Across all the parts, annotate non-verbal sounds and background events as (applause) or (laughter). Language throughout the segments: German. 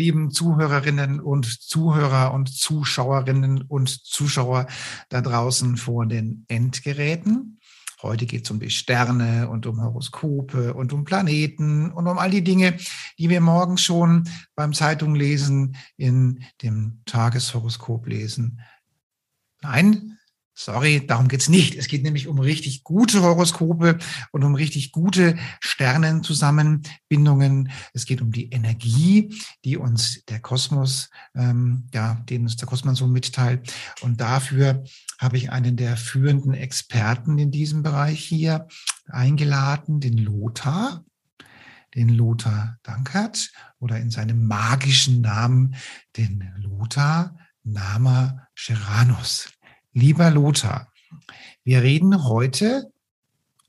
Lieben Zuhörerinnen und Zuhörer und Zuschauerinnen und Zuschauer da draußen vor den Endgeräten. Heute geht es um die Sterne und um Horoskope und um Planeten und um all die Dinge, die wir morgen schon beim Zeitunglesen in dem Tageshoroskop lesen. Nein, Sorry, darum geht's nicht. Es geht nämlich um richtig gute Horoskope und um richtig gute Sternenzusammenbindungen. Es geht um die Energie, die uns der Kosmos, ähm, ja, den uns der Kosmos so mitteilt. Und dafür habe ich einen der führenden Experten in diesem Bereich hier eingeladen, den Lothar den Lothar Dankert oder in seinem magischen Namen den Lothar Nama Geranus. Lieber Lothar, wir reden heute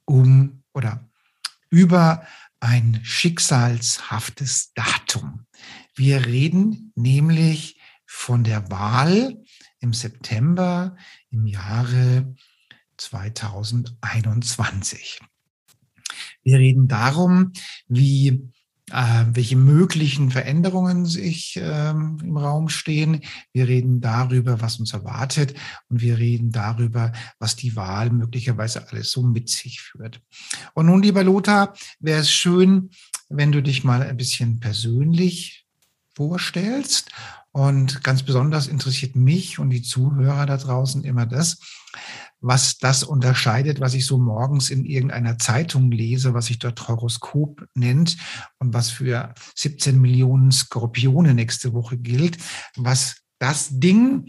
um oder über ein schicksalshaftes Datum. Wir reden nämlich von der Wahl im September im Jahre 2021. Wir reden darum, wie welche möglichen Veränderungen sich ähm, im Raum stehen. Wir reden darüber, was uns erwartet und wir reden darüber, was die Wahl möglicherweise alles so mit sich führt. Und nun, lieber Lothar, wäre es schön, wenn du dich mal ein bisschen persönlich vorstellst. Und ganz besonders interessiert mich und die Zuhörer da draußen immer das, was das unterscheidet, was ich so morgens in irgendeiner Zeitung lese, was sich dort Horoskop nennt und was für 17 Millionen Skorpione nächste Woche gilt, was das Ding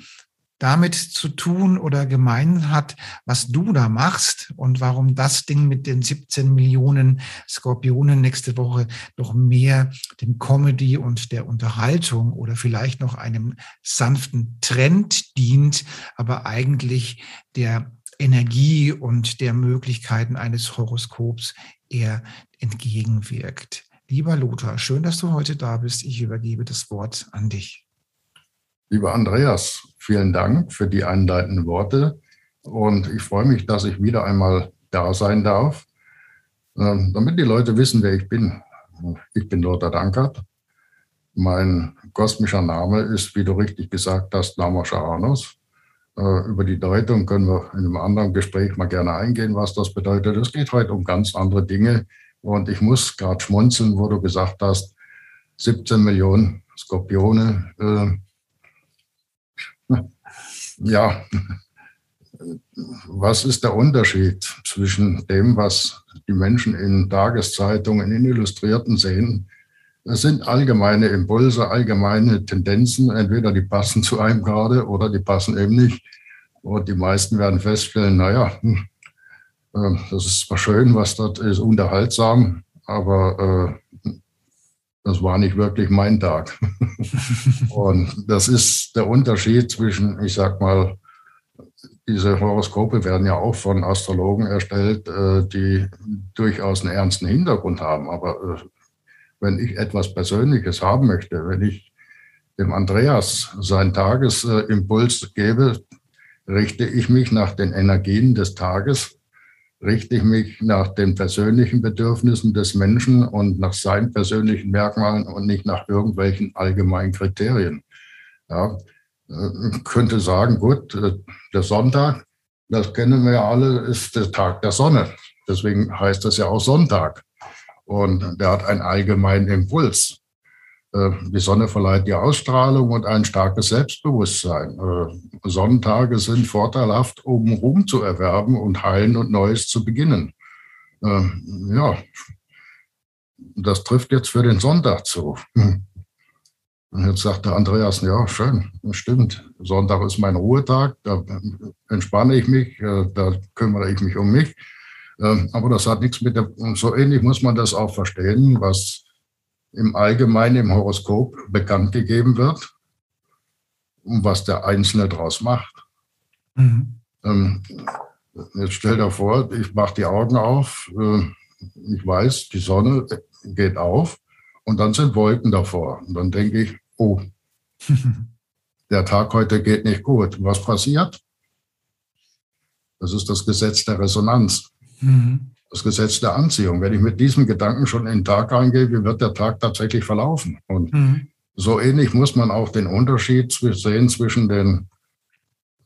damit zu tun oder gemein hat, was du da machst und warum das Ding mit den 17 Millionen Skorpionen nächste Woche noch mehr dem Comedy und der Unterhaltung oder vielleicht noch einem sanften Trend dient, aber eigentlich der Energie und der Möglichkeiten eines Horoskops eher entgegenwirkt. Lieber Lothar, schön, dass du heute da bist. Ich übergebe das Wort an dich. Lieber Andreas, vielen Dank für die einleitenden Worte und ich freue mich, dass ich wieder einmal da sein darf, ähm, damit die Leute wissen, wer ich bin. Ich bin Lothar Dankert. Mein kosmischer Name ist, wie du richtig gesagt hast, Nama Sharanus. Äh, über die Deutung können wir in einem anderen Gespräch mal gerne eingehen, was das bedeutet. Es geht heute um ganz andere Dinge. Und ich muss gerade schmunzeln, wo du gesagt hast, 17 Millionen Skorpione. Äh, (laughs) ja, was ist der Unterschied zwischen dem, was die Menschen in Tageszeitungen, in Illustrierten sehen? Es sind allgemeine Impulse, allgemeine Tendenzen. Entweder die passen zu einem gerade oder die passen eben nicht. Und die meisten werden feststellen, naja, hm, äh, das ist zwar schön, was dort ist, unterhaltsam, aber äh, das war nicht wirklich mein Tag. (laughs) und das ist der Unterschied zwischen, ich sag mal, diese Horoskope werden ja auch von Astrologen erstellt, äh, die durchaus einen ernsten Hintergrund haben. Aber wenn ich etwas Persönliches haben möchte, wenn ich dem Andreas seinen Tagesimpuls gebe, richte ich mich nach den Energien des Tages, richte ich mich nach den persönlichen Bedürfnissen des Menschen und nach seinen persönlichen Merkmalen und nicht nach irgendwelchen allgemeinen Kriterien. Ja, äh, könnte sagen, gut, äh, der Sonntag, das kennen wir ja alle, ist der Tag der Sonne. Deswegen heißt das ja auch Sonntag. Und der hat einen allgemeinen Impuls. Äh, die Sonne verleiht die Ausstrahlung und ein starkes Selbstbewusstsein. Äh, Sonnentage sind vorteilhaft, um Ruhm zu erwerben und heilen und Neues zu beginnen. Äh, ja, das trifft jetzt für den Sonntag zu. Und jetzt sagte Andreas, ja, schön, stimmt. Sonntag ist mein Ruhetag, da entspanne ich mich, da kümmere ich mich um mich. Ähm, aber das hat nichts mit der, so ähnlich muss man das auch verstehen, was im Allgemeinen im Horoskop bekannt gegeben wird und was der Einzelne daraus macht. Mhm. Ähm, jetzt stell dir vor, ich mache die Augen auf, äh, ich weiß, die Sonne geht auf und dann sind Wolken davor. Und dann denke ich, oh, (laughs) der Tag heute geht nicht gut. Was passiert? Das ist das Gesetz der Resonanz. Mhm. Das Gesetz der Anziehung. Wenn ich mit diesem Gedanken schon in den Tag reingehe, wie wird der Tag tatsächlich verlaufen? Und mhm. so ähnlich muss man auch den Unterschied sehen zwischen den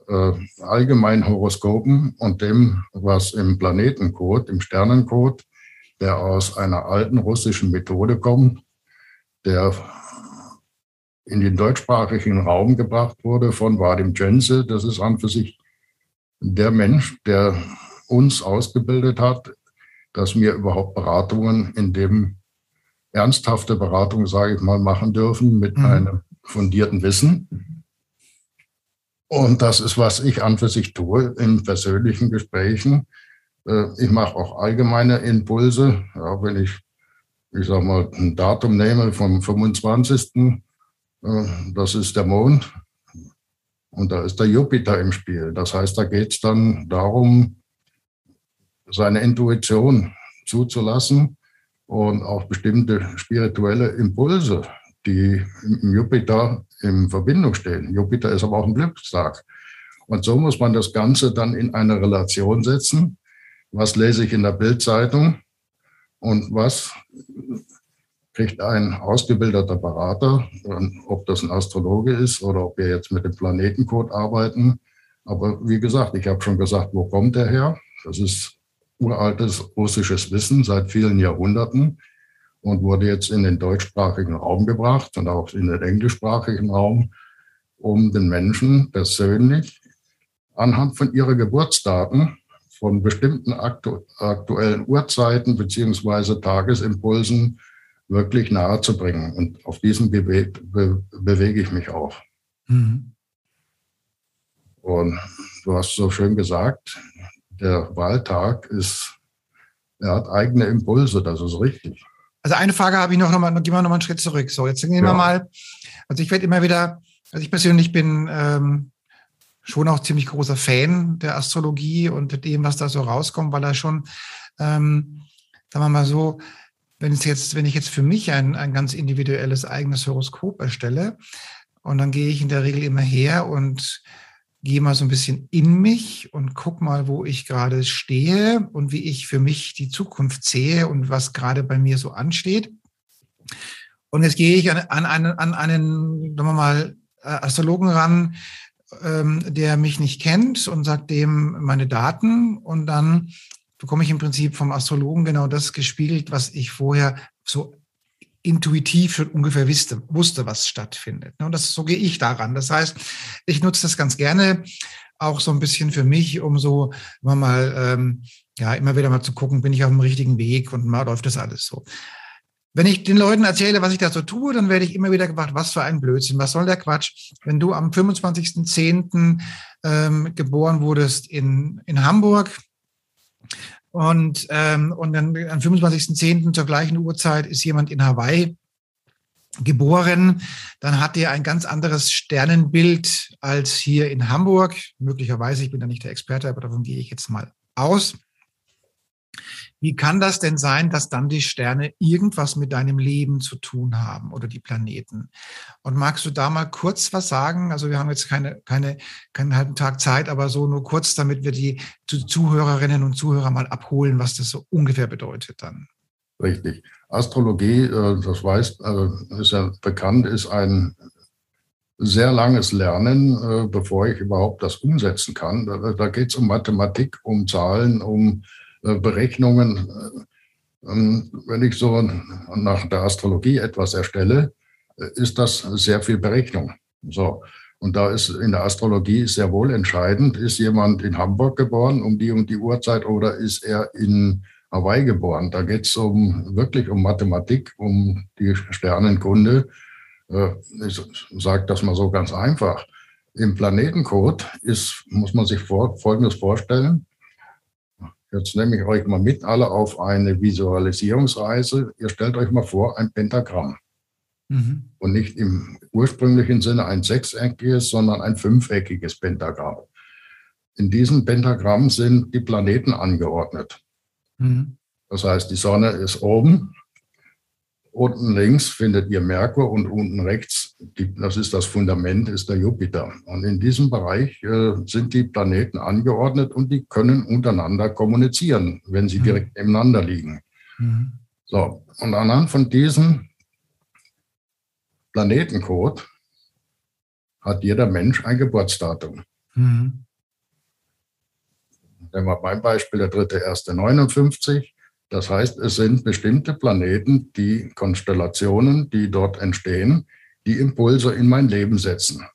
äh, allgemeinen Horoskopen und dem, was im Planetencode, im Sternencode, der aus einer alten russischen Methode kommt, der in den deutschsprachigen Raum gebracht wurde von Vadim Jense. Das ist an für sich der Mensch, der uns ausgebildet hat, dass wir überhaupt Beratungen in dem ernsthafte Beratung, sage ich mal, machen dürfen mit mhm. einem fundierten Wissen. Und das ist, was ich an für sich tue in persönlichen Gesprächen. Äh, ich mache auch allgemeine Impulse, ja, wenn ich, ich sag mal, ein Datum nehme vom 25. Äh, das ist der Mond und da ist der Jupiter im Spiel. Das heißt, da geht es dann darum, seine Intuition zuzulassen und auch bestimmte spirituelle Impulse, die im Jupiter in Verbindung stehen. Jupiter ist aber auch ein Glückstag. Und so muss man das Ganze dann in eine Relation setzen. Was lese ich in der Bildzeitung und was kriegt ein ausgebildeter Berater, ob das ein Astrologe ist oder ob wir jetzt mit dem Planetencode arbeiten. Aber wie gesagt, ich habe schon gesagt, wo kommt der her? Das ist uraltes russisches Wissen seit vielen Jahrhunderten und wurde jetzt in den deutschsprachigen Raum gebracht und auch in den englischsprachigen Raum, um den Menschen persönlich anhand von ihrer Geburtsdaten von bestimmten aktu aktuellen Uhrzeiten beziehungsweise Tagesimpulsen wirklich nahe zu bringen. Und auf diesem Gebiet be bewege ich mich auch. Mhm. Und du hast so schön gesagt, der Wahltag ist, er hat eigene Impulse, das ist richtig. Also eine Frage habe ich noch, noch mal, gehen wir noch mal einen Schritt zurück. So, jetzt gehen wir mal, also ich werde immer wieder, also ich persönlich bin ähm, schon auch ziemlich großer Fan der Astrologie und dem, was da so rauskommt, weil er schon, ähm, sagen wir mal so, wenn es jetzt, wenn ich jetzt für mich ein, ein ganz individuelles eigenes Horoskop erstelle, und dann gehe ich in der Regel immer her und gehe mal so ein bisschen in mich und guck mal, wo ich gerade stehe und wie ich für mich die Zukunft sehe und was gerade bei mir so ansteht. Und jetzt gehe ich an, an einen, an einen, sagen wir mal, äh, Astrologen ran, ähm, der mich nicht kennt und sagt dem meine Daten und dann bekomme ich im Prinzip vom Astrologen genau das gespiegelt, was ich vorher so intuitiv schon ungefähr wusste, wusste was stattfindet. Und das, so gehe ich daran. Das heißt, ich nutze das ganz gerne auch so ein bisschen für mich, um so immer mal, ähm, ja, immer wieder mal zu gucken, bin ich auf dem richtigen Weg und mal läuft das alles so. Wenn ich den Leuten erzähle, was ich da so tue, dann werde ich immer wieder gefragt, was für ein Blödsinn, was soll der Quatsch? Wenn du am 25.10. Ähm, geboren wurdest in, in Hamburg, und, ähm, und dann am 25.10. zur gleichen Uhrzeit ist jemand in Hawaii geboren, dann hat er ein ganz anderes Sternenbild als hier in Hamburg. Möglicherweise, ich bin da nicht der Experte, aber davon gehe ich jetzt mal aus. Wie kann das denn sein, dass dann die Sterne irgendwas mit deinem Leben zu tun haben oder die Planeten? Und magst du da mal kurz was sagen? Also wir haben jetzt keine, keine, keinen halben Tag Zeit, aber so nur kurz, damit wir die Zuhörerinnen und Zuhörer mal abholen, was das so ungefähr bedeutet dann. Richtig. Astrologie, äh, das weiß, äh, ist ja bekannt, ist ein sehr langes Lernen, äh, bevor ich überhaupt das umsetzen kann. Da geht es um Mathematik, um Zahlen, um Berechnungen. Äh, ähm, wenn ich so nach der Astrologie etwas erstelle, äh, ist das sehr viel Berechnung. So. Und da ist in der Astrologie sehr wohl entscheidend, ist jemand in Hamburg geboren um die und die Uhrzeit oder ist er in Hawaii geboren? Da geht es um, wirklich um Mathematik, um die Sternenkunde. Ich sage das mal so ganz einfach. Im Planetencode ist, muss man sich Folgendes vorstellen. Jetzt nehme ich euch mal mit alle auf eine Visualisierungsreise. Ihr stellt euch mal vor, ein Pentagramm. Mhm. Und nicht im ursprünglichen Sinne ein sechseckiges, sondern ein fünfeckiges Pentagramm. In diesem Pentagramm sind die Planeten angeordnet. Mhm. Das heißt, die Sonne ist oben, unten links findet ihr Merkur und unten rechts, die, das ist das Fundament, ist der Jupiter. Und in diesem Bereich äh, sind die Planeten angeordnet und die können untereinander kommunizieren, wenn sie mhm. direkt nebeneinander liegen. Mhm. So, und anhand von diesem Planetencode hat jeder Mensch ein Geburtsdatum. Mhm. Nehmen wir mein Beispiel, der 3.1.59. Das heißt, es sind bestimmte Planeten, die Konstellationen, die dort entstehen, die Impulse in mein Leben setzen.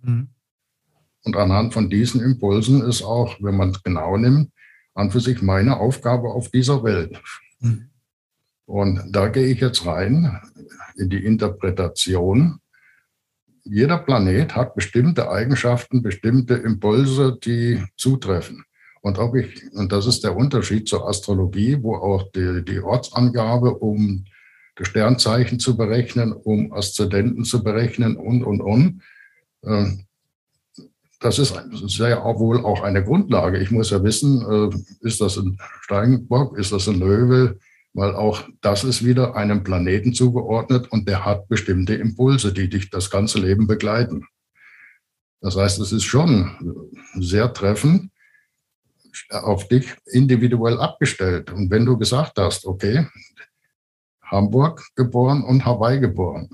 Mhm. Und anhand von diesen Impulsen ist auch, wenn man es genau nimmt, an für sich meine Aufgabe auf dieser Welt. Mhm. Und da gehe ich jetzt rein in die Interpretation. Jeder Planet hat bestimmte Eigenschaften, bestimmte Impulse, die zutreffen. Und ob ich, und das ist der Unterschied zur Astrologie, wo auch die, die Ortsangabe, um das Sternzeichen zu berechnen, um Aszendenten zu berechnen und, und, und. Ähm, das ist sehr wohl auch eine Grundlage. Ich muss ja wissen, äh, ist das ein Steinbock, ist das ein Löwe, weil auch das ist wieder einem Planeten zugeordnet und der hat bestimmte Impulse, die dich das ganze Leben begleiten. Das heißt, es ist schon sehr treffend, auf dich individuell abgestellt. Und wenn du gesagt hast, okay, Hamburg geboren und Hawaii geboren,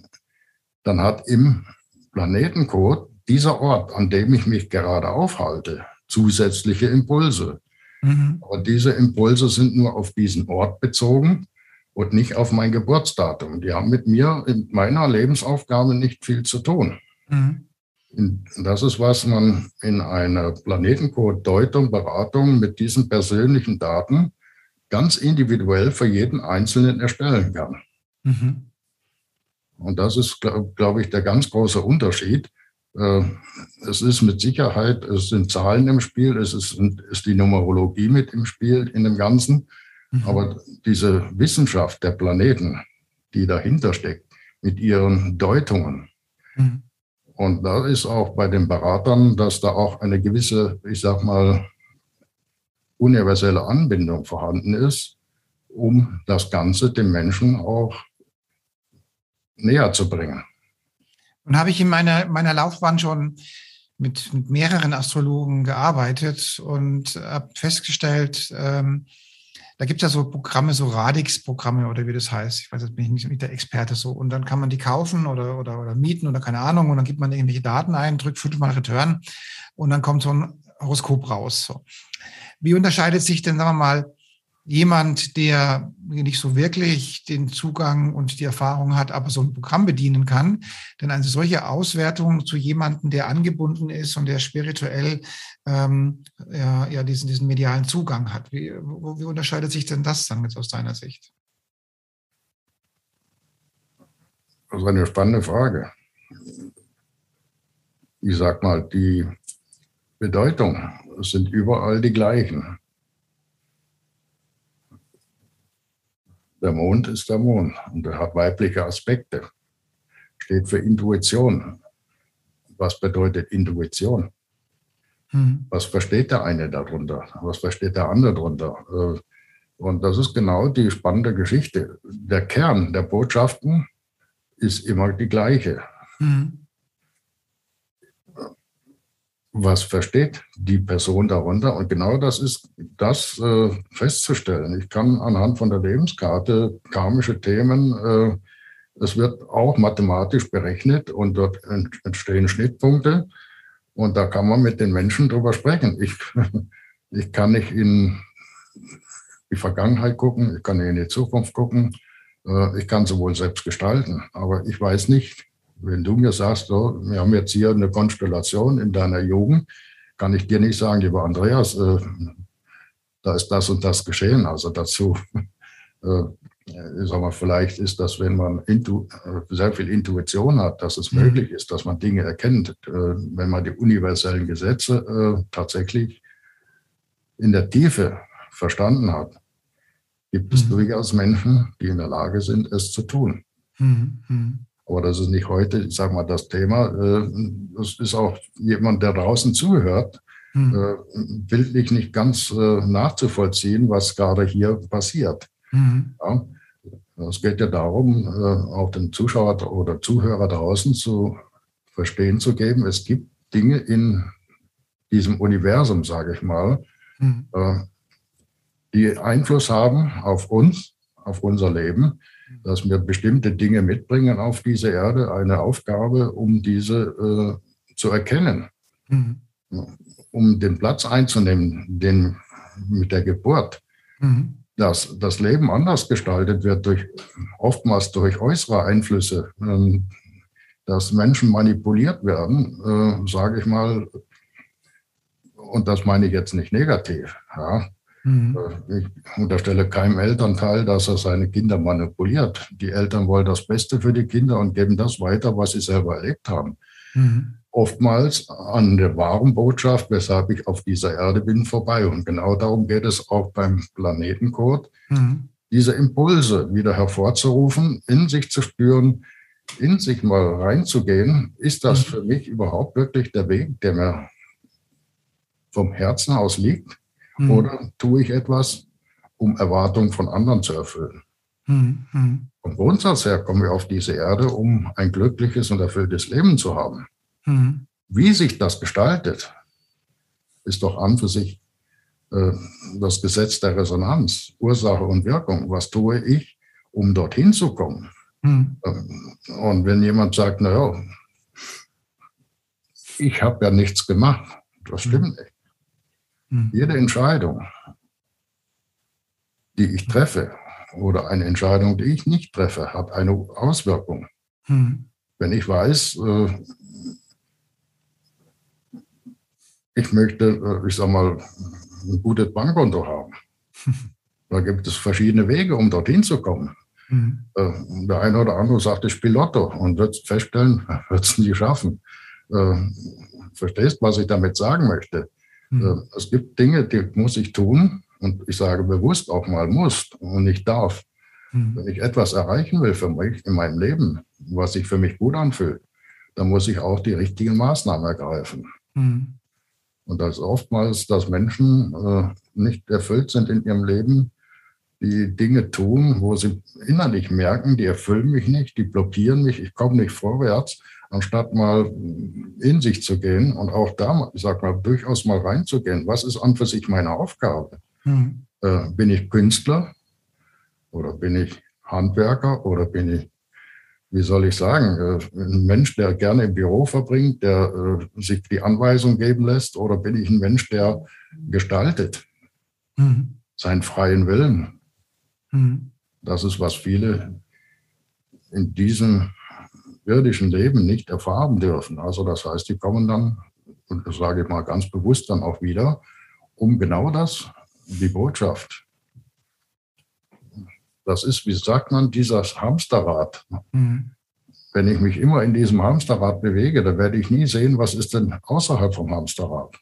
dann hat im Planetencode dieser Ort, an dem ich mich gerade aufhalte, zusätzliche Impulse. Mhm. Aber diese Impulse sind nur auf diesen Ort bezogen und nicht auf mein Geburtsdatum. Die haben mit mir in meiner Lebensaufgabe nicht viel zu tun. Mhm. Das ist, was man in einer Planetencode-Deutung, Beratung mit diesen persönlichen Daten ganz individuell für jeden Einzelnen erstellen kann. Mhm. Und das ist, glaube glaub ich, der ganz große Unterschied. Äh, es ist mit Sicherheit, es sind Zahlen im Spiel, es ist, ist die Numerologie mit im Spiel in dem Ganzen. Mhm. Aber diese Wissenschaft der Planeten, die dahinter steckt, mit ihren Deutungen, mhm. Und da ist auch bei den Beratern, dass da auch eine gewisse, ich sag mal, universelle Anbindung vorhanden ist, um das Ganze dem Menschen auch näher zu bringen. Und habe ich in meiner, meiner Laufbahn schon mit, mit mehreren Astrologen gearbeitet und habe festgestellt, ähm, da gibt es ja so Programme, so Radix-Programme oder wie das heißt. Ich weiß, jetzt bin ich nicht, der Experte so. Und dann kann man die kaufen oder, oder, oder mieten oder keine Ahnung. Und dann gibt man irgendwelche Daten ein, drückt fünfmal Return und dann kommt so ein Horoskop raus. So. Wie unterscheidet sich denn, sagen wir mal, jemand, der nicht so wirklich den Zugang und die Erfahrung hat, aber so ein Programm bedienen kann. Denn eine solche Auswertung zu jemandem, der angebunden ist und der spirituell ähm, ja, ja diesen, diesen medialen Zugang hat. Wie, wie unterscheidet sich denn das dann jetzt aus deiner Sicht? Das ist eine spannende Frage. Ich sag mal, die Bedeutung sind überall die gleichen. Der Mond ist der Mond und er hat weibliche Aspekte. Steht für Intuition. Was bedeutet Intuition? Hm. Was versteht der eine darunter? Was versteht der andere darunter? Äh, und das ist genau die spannende Geschichte. Der Kern der Botschaften ist immer die gleiche. Hm was versteht die Person darunter? Und genau das ist das äh, festzustellen. Ich kann anhand von der Lebenskarte karmische Themen, äh, es wird auch mathematisch berechnet und dort entstehen Schnittpunkte. Und da kann man mit den Menschen drüber sprechen. Ich, (laughs) ich kann nicht in die Vergangenheit gucken, ich kann nicht in die Zukunft gucken, äh, ich kann sowohl selbst gestalten, aber ich weiß nicht, wenn du mir sagst, so, wir haben jetzt hier eine Konstellation in deiner Jugend, kann ich dir nicht sagen, lieber Andreas, äh, da ist das und das geschehen. Also dazu, (laughs) äh, sag mal, vielleicht ist das, wenn man intu, äh, sehr viel Intuition hat, dass es mhm. möglich ist, dass man Dinge erkennt, äh, wenn man die universellen Gesetze äh, tatsächlich in der Tiefe verstanden hat, gibt es mhm. durchaus Menschen, die in der Lage sind, es zu tun. Mhm. Aber das ist nicht heute, ich sage mal, das Thema. Äh, das ist auch jemand, der draußen zuhört, mhm. Äh, bildlich nicht ganz äh, nachzuvollziehen, was gerade hier passiert. Mhm. Ja, es geht ja darum, auch den Zuschauer oder Zuhörer draußen zu verstehen zu geben, es gibt Dinge in diesem Universum, sage ich mal, mhm. die Einfluss haben auf uns, auf unser Leben dass wir bestimmte Dinge mitbringen auf diese Erde, eine Aufgabe, um diese äh, zu erkennen, mhm. um den Platz einzunehmen, den mit der Geburt. Mhm. Dass das Leben anders gestaltet wird, durch, oftmals durch äußere Einflüsse, ähm, dass Menschen manipuliert werden, äh, sage ich mal, und das meine ich jetzt nicht negativ. Ja, Mhm. Äh, ich unterstelle keinem Elternteil, dass er seine Kinder manipuliert. Die Eltern wollen das Beste für die Kinder und geben das weiter, was sie selber erlebt haben. Mhm. Oftmals an der wahren Botschaft, weshalb ich auf dieser Erde bin, vorbei. Und genau darum geht es auch beim Planetencode, mhm. diese Impulse wieder hervorzurufen, in sich zu spüren, in sich mal reinzugehen. Ist das mhm. für mich überhaupt wirklich der Weg, der mir vom Herzen aus liegt? Mhm. Oder tue ich etwas, um Erwartungen von anderen zu erfüllen? Mhm. Vom Grundsatz her kommen wir auf diese Erde, um ein glückliches und erfülltes Leben zu haben. Mhm. Wie sich das gestaltet, ist doch an für sich äh, das Gesetz der Resonanz, Ursache und Wirkung. Was tue ich, um dorthin zu kommen? Mhm. Und wenn jemand sagt, naja, ich habe ja nichts gemacht, das stimmt mhm. nicht. Mhm. Jede Entscheidung, die ich treffe oder eine Entscheidung, die ich nicht treffe, hat eine Auswirkung. Mhm. Wenn ich weiß, äh, ich möchte, äh, ich sage mal, ein gutes Bankkonto haben. (laughs) Da gibt es verschiedene Wege, um dorthin zu kommen. Mhm. Äh, der eine oder andere sagt, ich spiele Lotto und wird feststellen, (laughs) wird es nie schaffen. Verstehst, was ich damit sagen möchte? Mhm. Es gibt Dinge, die muss ich tun und ich sage bewusst auch mal muss und nicht darf. Mhm. Wenn ich etwas erreichen will für mich in meinem Leben, was sich für mich gut anfühlt, dann muss ich auch die richtigen Maßnahmen ergreifen. Mhm. Und das ist oftmals, dass Menschen äh, nicht erfüllt sind in ihrem Leben, die Dinge tun, wo sie innerlich merken, die erfüllen mich nicht, die blockieren mich, ich komme nicht vorwärts anstatt mal in sich zu gehen und auch da, ich sag mal, durchaus mal reinzugehen. Was ist an für sich meine Aufgabe? Mhm. Äh, bin ich Künstler oder bin ich Handwerker oder bin ich, wie soll ich sagen, äh, ein Mensch, der gerne im Büro verbringt, der äh, sich die Anweisung geben lässt oder bin ich ein Mensch, der gestaltet, mhm. seinen freien Willen? Mhm. Das ist, was viele in diesem irdischen Leben nicht erfahren dürfen. Also das heißt, die kommen dann, und das sage ich mal ganz bewusst dann auch wieder, um genau das, die Botschaft. Das ist, wie sagt man, dieses Hamsterrad. Mhm. Wenn ich mich immer in diesem Hamsterrad bewege, dann werde ich nie sehen, was ist denn außerhalb vom Hamsterrad.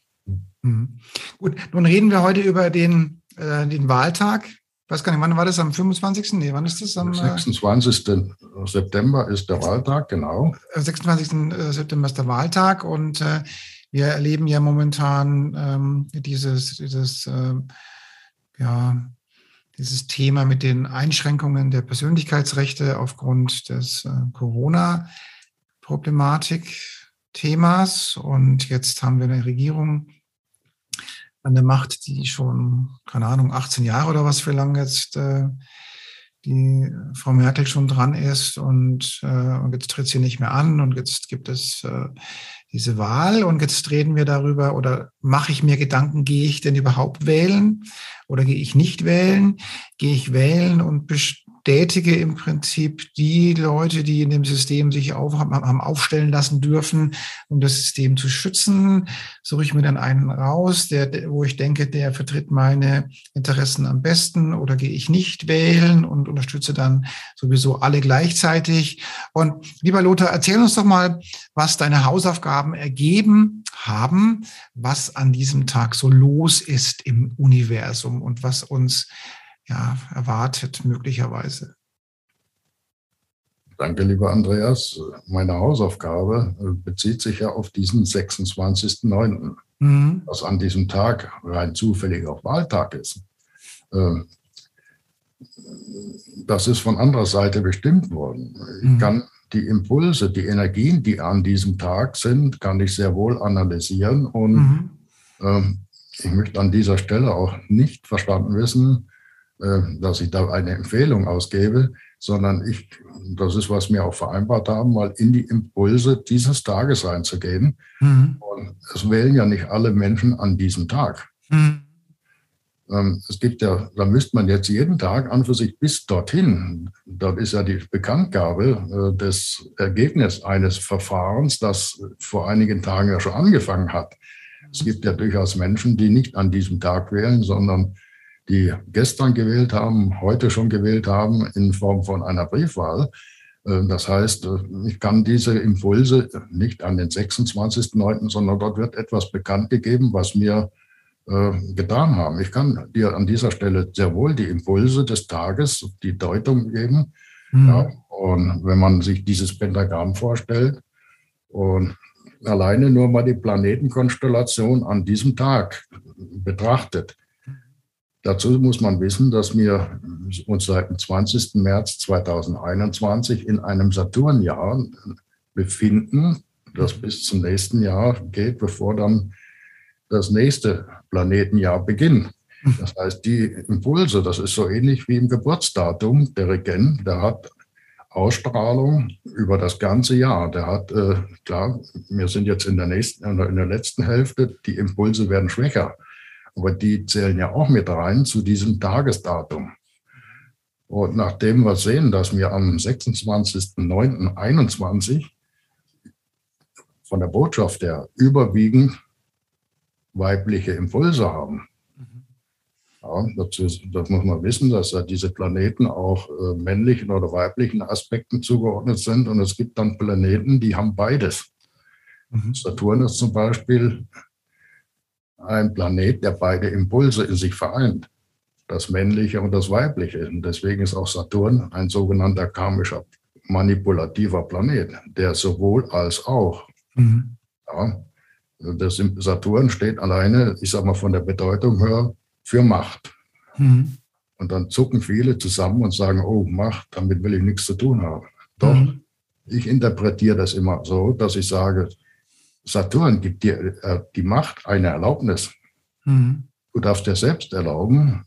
Mhm. Gut, nun reden wir heute über den, äh, den Wahltag weiß gar nicht, wann war das? Am 25.? Nee, wann ist das? Am 26. Äh, September ist der Wahltag, genau. 26. Äh, September ist der Wahltag und äh, wir erleben ja momentan ähm, dieses, dieses, äh, ja, dieses Thema mit den Einschränkungen der Persönlichkeitsrechte aufgrund des äh, Corona-Problematik-Themas. Und jetzt haben wir eine Regierung, an der Macht, die schon, keine Ahnung, 18 Jahre oder was für lange jetzt äh, die Frau Merkel schon dran ist und, äh, und jetzt tritt sie nicht mehr an und jetzt gibt es äh, diese Wahl und jetzt reden wir darüber oder mache ich mir Gedanken, gehe ich denn überhaupt wählen oder gehe ich nicht wählen? Gehe ich wählen und bestätige im Prinzip die Leute, die in dem System sich auf, haben aufstellen lassen dürfen, um das System zu schützen. Suche ich mir dann einen raus, der, wo ich denke, der vertritt meine Interessen am besten oder gehe ich nicht wählen und unterstütze dann sowieso alle gleichzeitig. Und lieber Lothar, erzähl uns doch mal, was deine Hausaufgaben ergeben haben, was an diesem Tag so los ist im Universum und was uns ja, erwartet möglicherweise. Danke, lieber Andreas. Meine Hausaufgabe äh, bezieht sich ja auf diesen 26.09., mhm. was an diesem Tag rein zufällig auch Wahltag ist. Ähm, das ist von anderer Seite bestimmt worden. Ich mhm. kann die Impulse, die Energien, die an diesem Tag sind, kann ich sehr wohl analysieren. Und mhm. ähm, ich möchte an dieser Stelle auch nicht verstanden wissen, dass ich da eine Empfehlung ausgebe, sondern ich, das ist, was wir auch vereinbart haben, mal in die Impulse dieses Tages reinzugehen. Mhm. Und es wählen ja nicht alle Menschen an diesem Tag. Mhm. Ähm, es gibt ja, da müsste man jetzt jeden Tag an für sich bis dorthin, dort ist ja die Bekanntgabe äh, des Ergebnisses eines Verfahrens, das vor einigen Tagen ja schon angefangen hat. Es gibt ja durchaus Menschen, die nicht an diesem Tag wählen, sondern die gestern gewählt haben, heute schon gewählt haben in Form von einer Briefwahl. Äh, das heißt, äh, ich kann diese Impulse nicht an den 26.09., sondern dort wird etwas bekannt gegeben, was mir äh, getan haben. Ich kann dir an dieser Stelle sehr wohl die Impulse des Tages, die Deutung geben. Mhm. Ja, und wenn man sich dieses Pentagramm vorstellt und alleine nur mal die Planetenkonstellation an diesem Tag betrachtet, Dazu muss man wissen, dass wir uns seit dem 20. März 2021 in einem Saturnjahr befinden, das bis zum nächsten Jahr geht, bevor dann das nächste Planetenjahr beginnt. Das heißt, die Impulse, das ist so ähnlich wie im Geburtsdatum. Der Regent, der hat Ausstrahlung über das ganze Jahr. Der hat, äh, klar, wir sind jetzt in der nächsten, in der letzten Hälfte, die Impulse werden schwächer aber die zählen ja auch mit rein zu diesem Tagesdatum. Und nachdem wir sehen, dass wir am 26.09.21 von der Botschaft her überwiegend weibliche Impulse haben. Ja, dazu, das muss man wissen, dass ja diese Planeten auch äh, männlichen oder weiblichen Aspekten zugeordnet sind. Und es gibt dann Planeten, die haben beides. Mhm. Saturn ist zum Beispiel ein Planet, der beide Impulse in sich vereint, das männliche und das weibliche. Und deswegen ist auch Saturn ein sogenannter karmischer, manipulativer Planet, der sowohl als auch. Mhm. Ja, das Saturn steht alleine, ich sage mal von der Bedeutung her, für Macht. Mhm. Und dann zucken viele zusammen und sagen, oh, Macht, damit will ich nichts zu tun haben. Doch, mhm. ich interpretiere das immer so, dass ich sage, Saturn gibt dir äh, die Macht, eine Erlaubnis. Mhm. Du darfst dir selbst erlauben,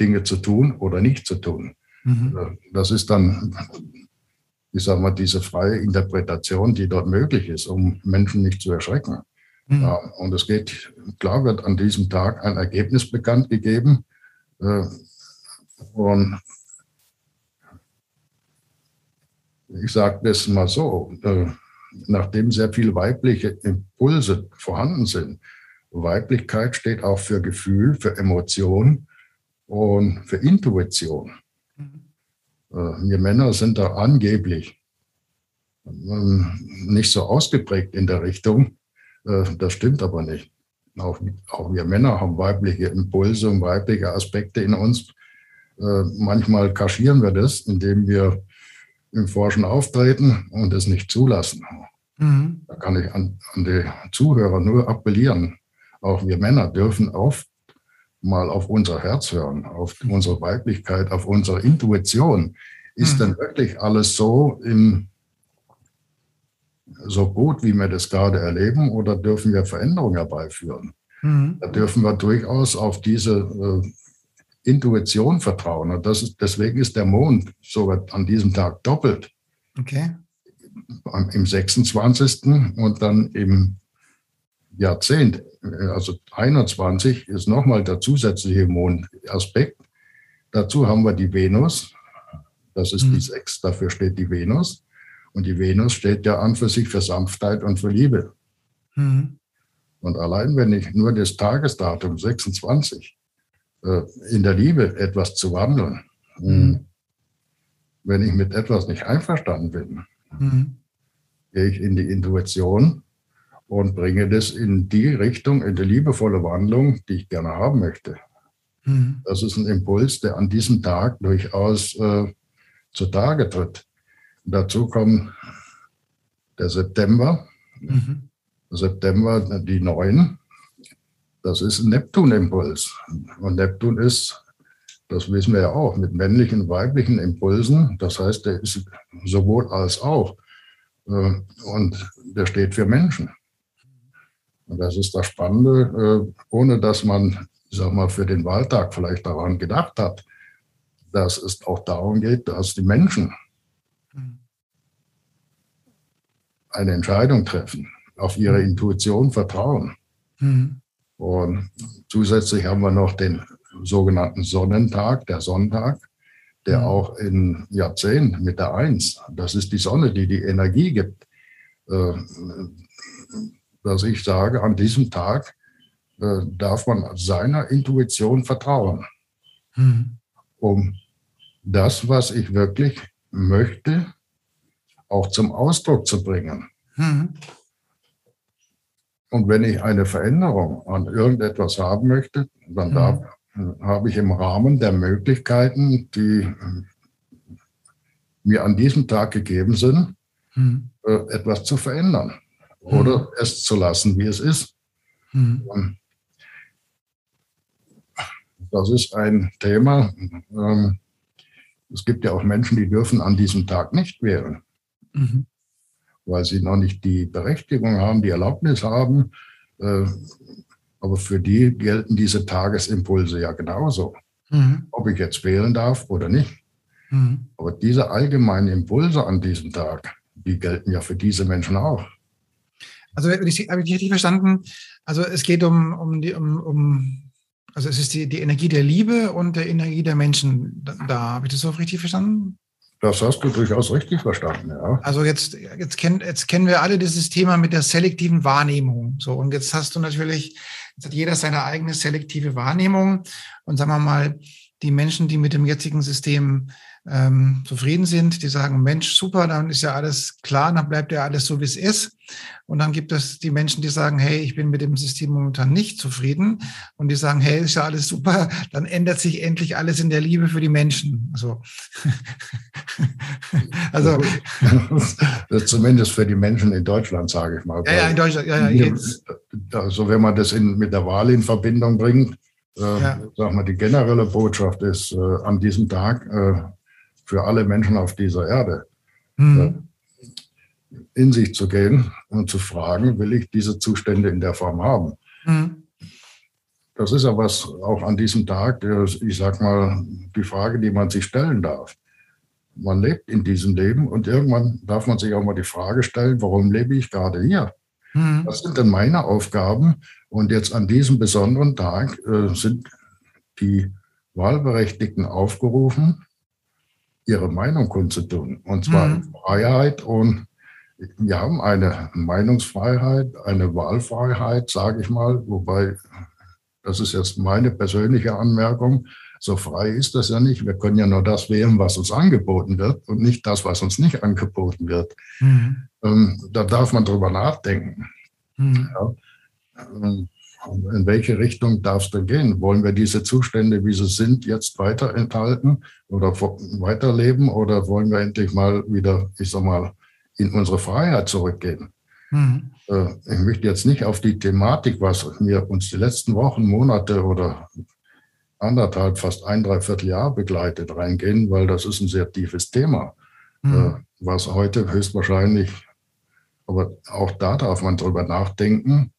Dinge zu tun oder nicht zu tun. Mhm. Äh, das ist dann, ich sage mal, diese freie Interpretation, die dort möglich ist, um Menschen nicht zu erschrecken. Mhm. Ja, und es geht, klar wird an diesem Tag ein Ergebnis bekannt gegeben. Äh, und ich sage das mal so, äh, nachdem sehr viele weibliche Impulse vorhanden sind. Weiblichkeit steht auch für Gefühl, für Emotion und für Intuition. Mhm. Wir Männer sind da angeblich ähm, nicht so ausgeprägt in der Richtung. Äh, das stimmt aber nicht. Auch, auch wir Männer haben weibliche Impulse und weibliche Aspekte in uns. Äh, manchmal kaschieren wir das, indem wir im Forschen auftreten und es nicht zulassen. Mhm. Da kann ich an, an, die Zuhörer nur appellieren. Auch wir Männer dürfen oft mal auf unser Herz hören, auf unsere Weiblichkeit, auf unsere Intuition. Ist mhm. denn wirklich alles so im, so gut, wie wir das gerade erleben, oder dürfen wir Veränderungen herbeiführen? Mhm. Da dürfen wir durchaus auf diese äh, Intuition vertrauen. Und das ist, deswegen ist der Mond sogar an diesem Tag doppelt. Okay. Im 26. und dann im Jahrzehnt, also 21, ist nochmal der zusätzliche Mondaspekt. Dazu haben wir die Venus, Das ist mhm. die Sechs, dafür steht die Venus. Und die Venus steht ja an für sich für Sanftheit und für Liebe. Mhm. Und allein wenn ich nur das Tagesdatum 26 äh, in der Liebe etwas zu wandeln, mhm. wenn ich mit etwas nicht einverstanden bin, mhm. gehe ich in die Intuition und bringe das in die Richtung, in die liebevolle Wandlung, die ich gerne haben möchte. Mhm. Das ist ein Impuls, der an diesem Tag durchaus äh, zutage tritt. Und dazu kommt der September, mhm. September die neun. Das ist ein Neptun-Impuls. Und Neptun ist, das wissen wir ja auch, mit männlichen und weiblichen Impulsen. Das heißt, der ist sowohl als auch. Äh, und der steht für Menschen. Und das ist das Spannende, äh, ohne dass man, ich sag mal, für den Wahltag vielleicht daran gedacht hat, dass es auch darum geht, dass die Menschen hm. eine Entscheidung treffen, auf ihre. Intuition vertrauen. Mhm. Und zusätzlich haben wir noch den sogenannten Sonnentag, der Sonntag, der mhm. auch in Jahrzehnten mit der Eins, das ist die Sonne, die die Energie gibt, äh, dass ich sage, an diesem Tag äh, darf man seiner Intuition vertrauen, mhm. um das, was ich wirklich möchte, auch zum Ausdruck zu bringen. Mhm. Und wenn ich eine Veränderung an irgendetwas haben möchte, dann mhm. darf, habe ich im Rahmen der Möglichkeiten, die mir an diesem Tag gegeben sind, mhm. äh, etwas zu verändern oder mhm. es zu lassen, wie es ist. Mhm. Das ist ein Thema. Ähm, es gibt ja auch Menschen, die dürfen an diesem Tag nicht wählen. Mhm weil sie noch nicht die Berechtigung haben, die Erlaubnis haben. Äh, aber für die gelten diese Tagesimpulse ja genauso. Mhm. Ob ich jetzt wählen darf oder nicht. Mhm. Aber diese allgemeinen Impulse an diesem Tag, die gelten ja für diese Menschen auch. Also habe ich, hab ich richtig verstanden? Also es geht um, um, die, um, um also es ist die, die Energie der Liebe und der Energie der Menschen. Da, da habe ich das so richtig verstanden? Das hast du durchaus richtig verstanden, ja. Also jetzt, jetzt, kennen, jetzt kennen wir alle dieses Thema mit der selektiven Wahrnehmung. So, und jetzt hast du natürlich, jetzt hat jeder seine eigene selektive Wahrnehmung. Und sagen wir mal, die Menschen, die mit dem jetzigen System ähm, zufrieden sind, die sagen, Mensch, super, dann ist ja alles klar, dann bleibt ja alles so, wie es ist. Und dann gibt es die Menschen, die sagen, hey, ich bin mit dem System momentan nicht zufrieden. Und die sagen, hey, ist ja alles super, dann ändert sich endlich alles in der Liebe für die Menschen. So. also, (laughs) zumindest für die Menschen in Deutschland, sage ich mal. Ja, ja, in Deutschland, ja, ja. Also wenn man das in, mit der Wahl in Verbindung bringt, äh, ja. sag mal, die generelle Botschaft ist äh, an diesem Tag, äh, für alle Menschen auf dieser Erde. Mhm. In sich zu gehen und zu fragen, will ich diese Zustände in der Form haben? Mhm. Das ist ja was auch an diesem Tag, ich sag mal, die Frage, die man sich stellen darf. Man lebt in diesem Leben und irgendwann darf man sich auch mal die Frage stellen, warum lebe ich gerade hier? Mhm. Was sind denn meine Aufgaben? Und jetzt an diesem besonderen Tag äh, sind die Wahlberechtigten aufgerufen, ihre Meinung kundzutun. Und zwar mhm. in Freiheit und wir haben eine Meinungsfreiheit, eine Wahlfreiheit, sage ich mal, wobei, das ist jetzt meine persönliche Anmerkung, so frei ist das ja nicht. Wir können ja nur das wählen, was uns angeboten wird und nicht das, was uns nicht angeboten wird. Mhm. Ähm, da darf man drüber nachdenken. Mhm. Ja. Ähm, in welche Richtung darf es denn gehen? Wollen wir diese Zustände, wie sie sind, jetzt weiter enthalten oder weiterleben oder wollen wir endlich mal wieder, ich sag mal, in unsere Freiheit zurückgehen? Mhm. Äh, ich möchte jetzt nicht auf die Thematik, was wir uns die letzten Wochen, Monate oder anderthalb, fast ein, dreiviertel Jahr begleitet reingehen, weil das ist ein sehr tiefes Thema, mhm. Äh, was heute höchstwahrscheinlich, aber auch da darf man drüber nachdenken,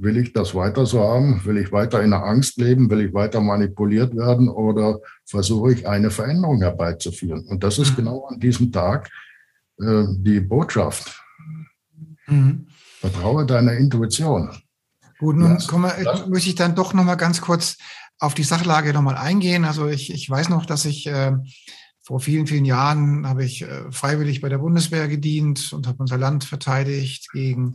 Will ich das weiter so haben? Will ich weiter in der Angst leben? Will ich weiter manipuliert werden? Oder versuche ich eine Veränderung herbeizuführen? Und das ist mhm. genau an diesem Tag äh, die Botschaft. Mhm. Vertraue deiner Intuition. Gut, nun das, wir, das, möchte ich dann doch noch mal ganz kurz auf die Sachlage noch mal eingehen. Also ich, ich weiß noch, dass ich äh, vor vielen, vielen Jahren habe ich äh, freiwillig bei der Bundeswehr gedient und habe unser Land verteidigt gegen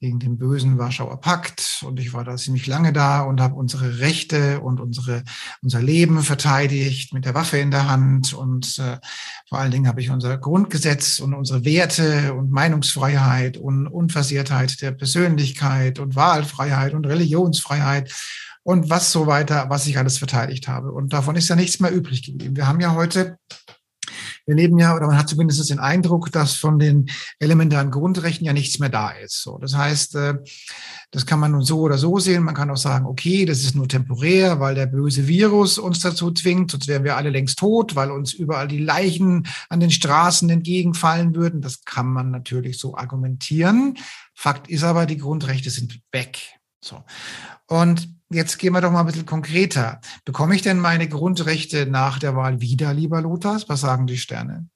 gegen den bösen Warschauer Pakt. Und ich war da ziemlich lange da und habe unsere Rechte und unsere, unser Leben verteidigt mit der Waffe in der Hand. Und äh, vor allen Dingen habe ich unser Grundgesetz und unsere Werte und Meinungsfreiheit und Unversehrtheit der Persönlichkeit und Wahlfreiheit und Religionsfreiheit und was so weiter, was ich alles verteidigt habe. Und davon ist ja nichts mehr übrig geblieben. Wir haben ja heute wir leben ja, oder man hat zumindest den Eindruck, dass von den elementaren Grundrechten ja nichts mehr da ist. So, das heißt, äh, das kann man nun so oder so sehen. Man kann auch sagen, okay, das ist nur temporär, weil der böse Virus uns dazu zwingt, sonst wären wir alle längst tot, weil uns überall die Leichen an den Straßen entgegenfallen würden. Das kann man natürlich so argumentieren. Fakt ist aber, die Grundrechte sind weg. So. Und jetzt gehen wir doch mal ein bisschen konkreter. Bekomme ich denn meine Grundrechte nach der Wahl wieder, lieber Lothars? Was sagen die Sterne?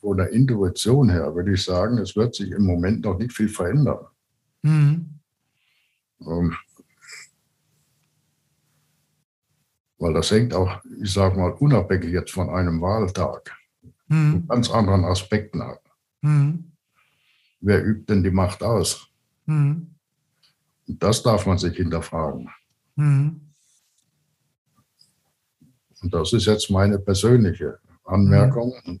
Von der Intuition her würde ich sagen, es wird sich im Moment noch nicht viel verändern. Mhm. Ähm, weil das hängt auch, ich sage mal, unabhängig jetzt von einem Wahltag, mhm. ganz anderen Aspekten ab. Mhm. Wer übt denn die Macht aus? Mhm. Das darf man sich hinterfragen. Mhm. Und das ist jetzt meine persönliche Anmerkung mhm.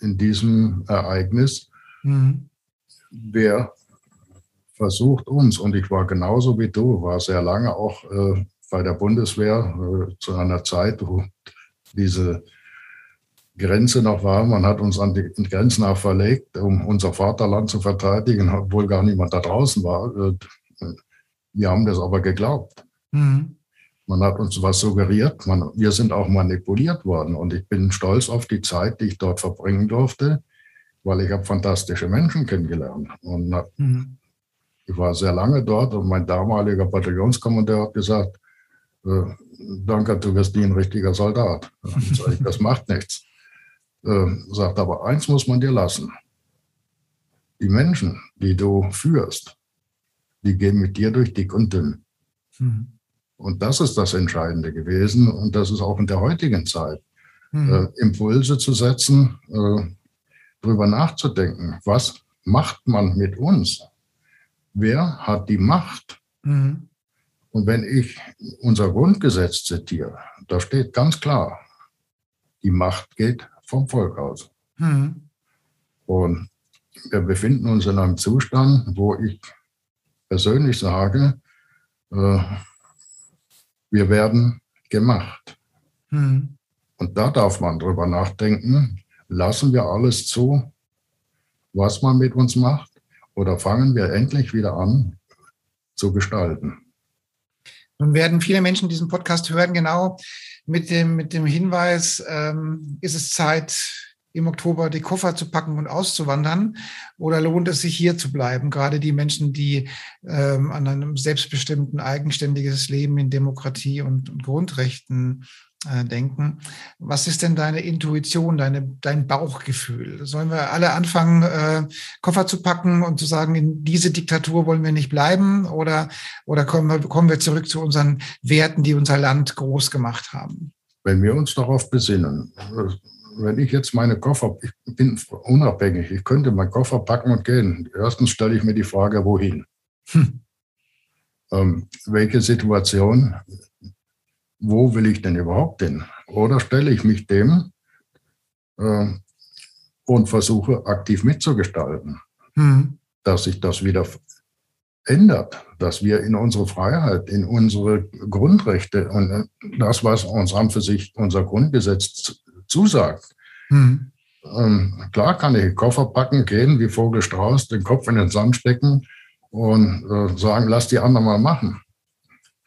in diesem Ereignis. Mhm. Wer versucht uns, und ich war genauso wie du, war sehr lange auch äh, bei der Bundeswehr äh, zu einer Zeit, wo diese Grenze noch war. Man hat uns an die Grenzen auch verlegt, um unser Vaterland zu verteidigen, obwohl gar niemand da draußen war. Wir haben das aber geglaubt. Mhm. Man hat uns was suggeriert. Man, wir sind auch manipuliert worden. Und ich bin stolz auf die Zeit, die ich dort verbringen durfte, weil ich habe fantastische Menschen kennengelernt. Und mhm. ich war sehr lange dort und mein damaliger Bataillonskommandeur hat gesagt, äh, danke, du wirst nie ein richtiger Soldat. (laughs) Ich, das macht nichts. Äh, sagt aber, eins muss man dir lassen. Die Menschen, die du führst, die gehen mit dir durch dick und dünn. Mhm. Und das ist das Entscheidende gewesen. Und das ist auch in der heutigen Zeit. Mhm. Äh, Impulse zu setzen, äh, darüber nachzudenken, was macht man mit uns? Wer hat die Macht? Mhm. Und wenn ich unser Grundgesetz zitiere, da steht ganz klar, die Macht geht vom Volk aus. Mhm. Und wir befinden uns in einem Zustand, wo ich persönlich sage, äh, wir werden gemacht. Mhm. Und da darf man drüber nachdenken, lassen wir alles zu, was man mit uns macht, oder fangen wir endlich wieder an zu gestalten? Nun werden viele Menschen diesen Podcast hören, genau mit dem, mit dem Hinweis, ähm, ist es Zeit, im Oktober die Koffer zu packen und auszuwandern? Oder lohnt es sich hier zu bleiben? Gerade die Menschen, die ähm, an einem selbstbestimmten, eigenständiges Leben in Demokratie und, und Grundrechten äh, denken. Was ist denn deine Intuition, deine, dein Bauchgefühl? Sollen wir alle anfangen, äh, Koffer zu packen und zu sagen, in diese Diktatur wollen wir nicht bleiben? Oder, oder kommen, wir, kommen wir zurück zu unseren Werten, die unser Land groß gemacht haben? Wenn wir uns darauf besinnen, wenn ich jetzt meine Koffer, ich bin unabhängig, ich könnte meinen Koffer packen und gehen. Erstens stelle ich mir die Frage, wohin? Hm. Ähm, welche Situation wo will ich denn überhaupt hin? Oder stelle ich mich dem äh, und versuche aktiv mitzugestalten, mhm. dass sich das wieder ändert, dass wir in unsere Freiheit, in unsere Grundrechte und äh, das, was uns an für sich unser Grundgesetz zusagt. Mhm. Ähm, klar kann ich Koffer packen, gehen wie Vogelstrauß, den Kopf in den Sand stecken und äh, sagen, lass die anderen mal machen.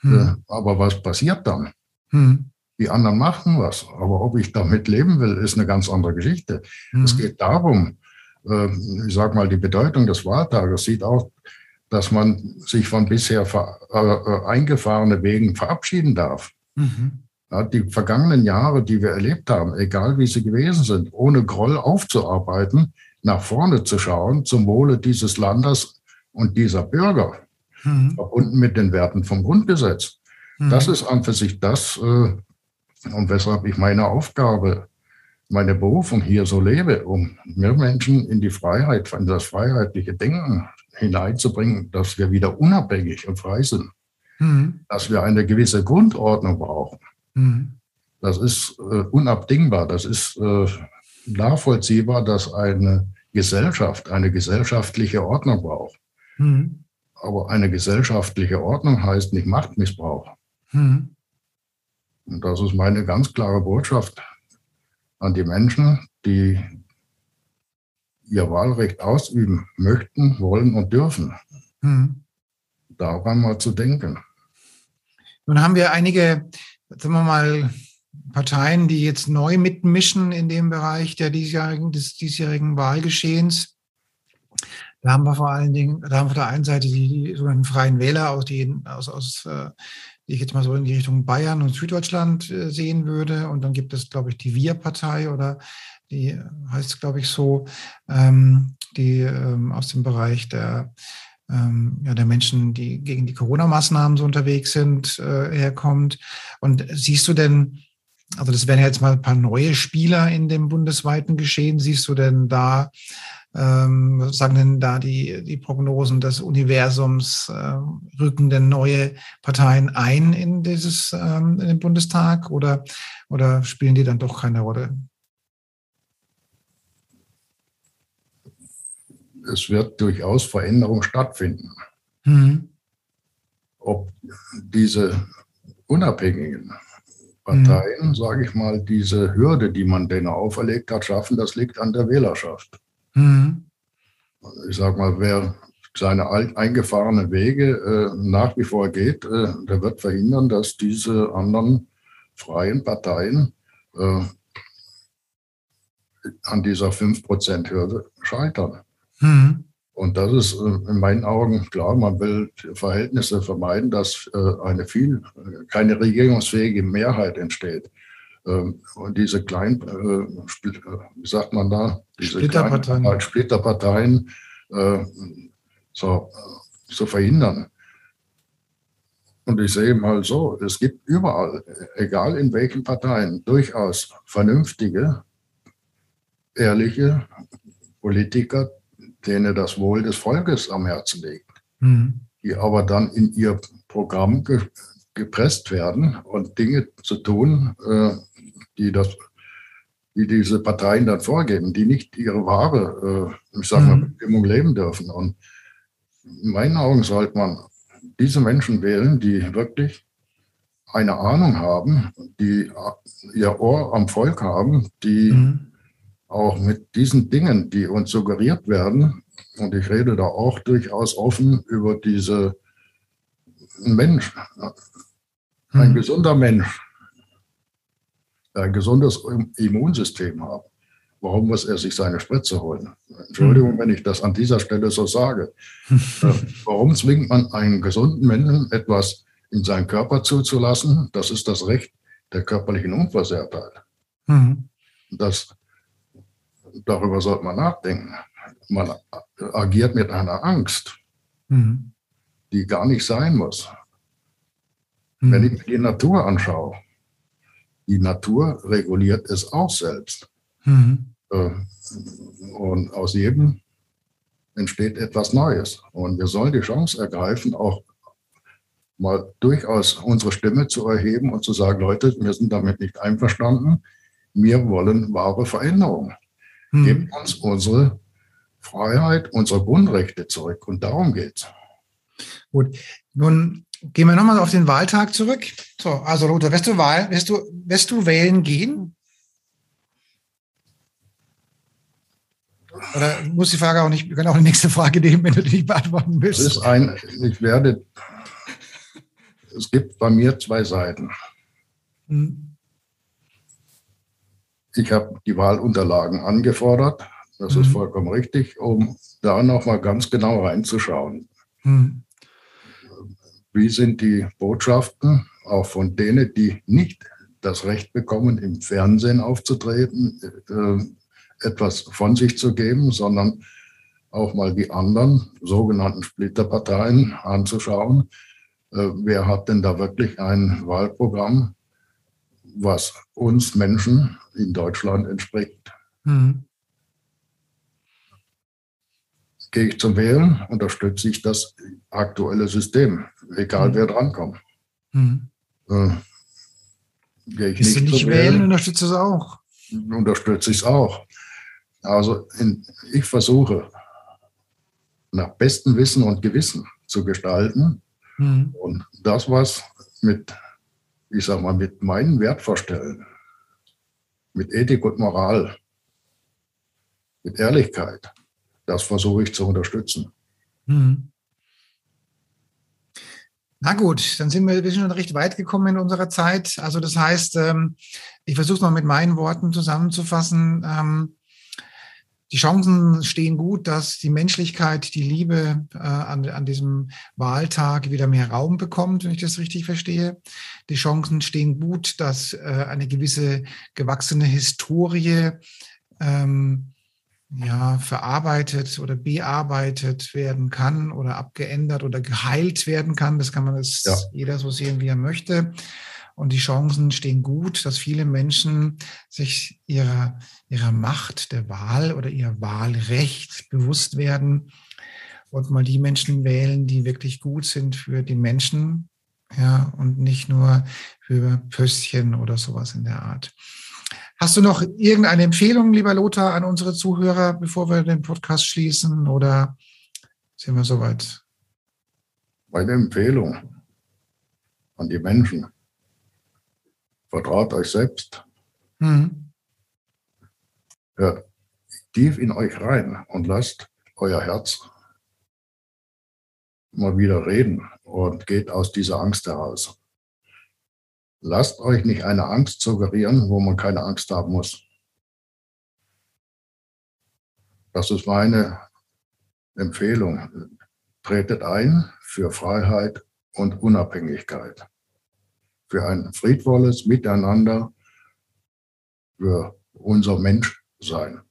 Mhm. Äh, aber was passiert dann? Hm. Die anderen machen was. Aber ob ich damit leben will, ist eine ganz andere Geschichte. Hm. Es geht darum, äh, ich sage mal, die Bedeutung des Wahltages sieht auch, dass man sich von bisher äh, äh, eingefahrene Wegen verabschieden darf. Mhm. Ja, die vergangenen Jahre, die wir erlebt haben, egal wie sie gewesen sind, ohne Groll aufzuarbeiten, nach vorne zu schauen, zum Wohle dieses Landes und dieser Bürger. mhm. verbunden mit den Werten vom Grundgesetz. Mhm. Das ist an für sich das, äh, und weshalb ich meine Aufgabe, meine Berufung hier so lebe, um mehr Menschen in die Freiheit, in das freiheitliche Denken hineinzubringen, dass wir wieder unabhängig und frei sind, mhm. dass wir eine gewisse Grundordnung brauchen. Mhm. Das ist äh, unabdingbar, das ist äh, nachvollziehbar, dass eine Gesellschaft eine gesellschaftliche Ordnung braucht. Mhm. Aber eine gesellschaftliche Ordnung heißt nicht Machtmissbrauch. Mhm. Und das ist meine ganz klare Botschaft an die Menschen, die ihr Wahlrecht ausüben möchten, wollen und dürfen. Mhm. Daran mal zu denken. Nun haben wir einige, sagen wir mal, Parteien, die jetzt neu mitmischen in dem Bereich der diesjährigen, des diesjährigen Wahlgeschehens. Da haben wir vor allen Dingen, da haben wir auf der einen Seite die, die sogenannten Freien Wähler, aus, die, aus, aus, äh, die ich jetzt mal so in die Richtung Bayern und Süddeutschland äh, sehen würde. Und dann gibt es, glaube ich, die Wir-Partei oder die heißt, glaube ich, so, ähm, die ähm, aus dem Bereich der, ähm, ja, der Menschen, die gegen die Corona-Maßnahmen so unterwegs sind, äh, herkommt. Und siehst du denn, also das wären jetzt mal ein paar neue Spieler in dem bundesweiten Geschehen. Siehst du denn da, ähm, sagen denn da die, die Prognosen des Universums, äh, rücken denn neue Parteien ein in dieses, ähm, in den Bundestag oder, oder spielen die dann doch keine Rolle? Es wird durchaus Veränderung stattfinden. Mhm. Ob diese Unabhängigen Parteien, mhm. sage ich mal, diese Hürde, die man denen auferlegt hat, schaffen, das liegt an der Wählerschaft. Mhm. Ich sage mal, wer seine eingefahrenen Wege äh, nach wie vor geht, äh, der wird verhindern, dass diese anderen freien Parteien äh, an dieser 5%-Hürde scheitern. Mhm. Und das ist äh, in meinen Augen klar, man will Verhältnisse vermeiden, dass äh, eine viel, keine regierungsfähige Mehrheit entsteht. Ähm, und diese kleinen, äh, wie sagt man da, diese Splitterparteien, kleinen, Splitterparteien so, zu verhindern. Und ich sehe mal so, es gibt überall, egal in welchen Parteien, durchaus vernünftige, ehrliche Politiker, denen das Wohl des Volkes am Herzen liegt, mhm. die aber dann in ihr Programm ge gepresst werden und Dinge zu tun, äh, die das die diese Parteien dann vorgeben, die nicht ihre wahre, äh, ich sage mal, mhm. Bestimmung leben dürfen. Und in meinen Augen sollte man diese Menschen wählen, die wirklich eine Ahnung haben, die ihr Ohr am Volk haben, die mhm auch mit diesen Dingen, die uns suggeriert werden, und ich rede da auch durchaus offen über diese Mensch, ein hm. gesunder Mensch, ein gesundes Immunsystem hat. Warum muss er sich seine Spritze holen? Entschuldigung, hm. wenn ich das an dieser Stelle so sage. (laughs) Äh, warum zwingt man einen gesunden Menschen etwas in seinen Körper zuzulassen? Das ist das Recht der körperlichen Unversehrtheit. Mhm. Das darüber sollte man nachdenken. Man agiert mit einer Angst, mhm. die gar nicht sein muss. Mhm. Wenn ich mir die Natur anschaue, die Natur reguliert es auch selbst. Mhm. Äh, und aus jedem entsteht etwas Neues. Und wir sollen die Chance ergreifen, auch mal durchaus unsere Stimme zu erheben und zu sagen, Leute, wir sind damit nicht einverstanden. Wir wollen wahre Veränderungen. Hm. Gebt uns unsere Freiheit, unsere Grundrechte zurück. Und darum geht es. Gut. Nun gehen wir nochmal auf den Wahltag zurück. So, also Lothar, wirst du, Wahl, wirst du, wirst du wählen gehen? Oder muss die Frage auch nicht, wir können auch die nächste Frage nehmen, wenn du die nicht beantworten willst. Es ist ein, ich werde, es gibt bei mir zwei Seiten. Hm. Ich habe die Wahlunterlagen angefordert. Das mhm. ist vollkommen richtig, um da nochmal ganz genau reinzuschauen. Mhm. Wie sind die Botschaften, auch von denen, die nicht das Recht bekommen, im Fernsehen aufzutreten, äh, etwas von sich zu geben, sondern auch mal die anderen sogenannten Splitterparteien anzuschauen. Äh, wer hat denn da wirklich ein Wahlprogramm, was uns Menschen in Deutschland entspricht? Mhm. Gehe ich zum Wählen, unterstütze ich das aktuelle System, egal mhm. wer drankommt. Mhm. Äh, gehe ich nicht, nicht wählen, wählen, unterstütze es auch. Unterstütze ich es auch. Also in, ich versuche nach bestem Wissen und Gewissen zu gestalten. Mhm. Und das, was mit, ich sag mal, mit meinen Wertvorstellungen, mit Ethik und Moral, mit Ehrlichkeit, das versuche ich zu unterstützen. Mhm. Na gut, dann sind wir, sind schon recht weit gekommen in unserer Zeit. Also das heißt, ähm, ich versuche es mal mit meinen Worten zusammenzufassen. Die Chancen stehen gut, dass die Menschlichkeit, die Liebe äh, an, an diesem Wahltag wieder mehr Raum bekommt, wenn ich das richtig verstehe. Die Chancen stehen gut, dass äh, eine gewisse gewachsene Historie ähm, ja, verarbeitet oder bearbeitet werden kann oder abgeändert oder geheilt werden kann. Das kann man jetzt ja. jeder so sehen, wie er möchte. Und die Chancen stehen gut, dass viele Menschen sich ihrer, ihrer Macht der Wahl oder ihr Wahlrecht bewusst werden und mal die Menschen wählen, die wirklich gut sind für die Menschen, ja, und nicht nur für Pöstchen oder sowas in der Art. Hast du noch irgendeine Empfehlung, lieber Lothar, an unsere Zuhörer, bevor wir den Podcast schließen oder sind wir soweit? Meine Empfehlung an die Menschen Vertraut euch selbst. Mhm. Hört tief in euch rein und lasst euer Herz mal wieder reden und geht aus dieser Angst heraus. Lasst euch nicht eine Angst suggerieren, wo man keine Angst haben muss. Das ist meine Empfehlung. Tretet ein für Freiheit und Unabhängigkeit für ein friedvolles Miteinander, für unser Menschsein.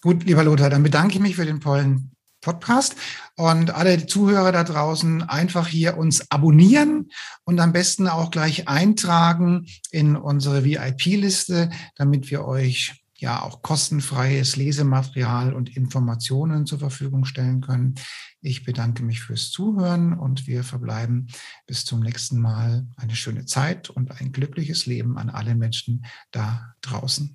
Gut, lieber Lothar, dann bedanke ich mich für den tollen Podcast und alle Zuhörer da draußen einfach hier uns abonnieren und am besten auch gleich eintragen in unsere VIP-Liste, damit wir euch ja auch kostenfreies Lesematerial und Informationen zur Verfügung stellen können. Ich bedanke mich fürs Zuhören und wir verbleiben bis zum nächsten Mal eine schöne Zeit und ein glückliches Leben an alle Menschen da draußen.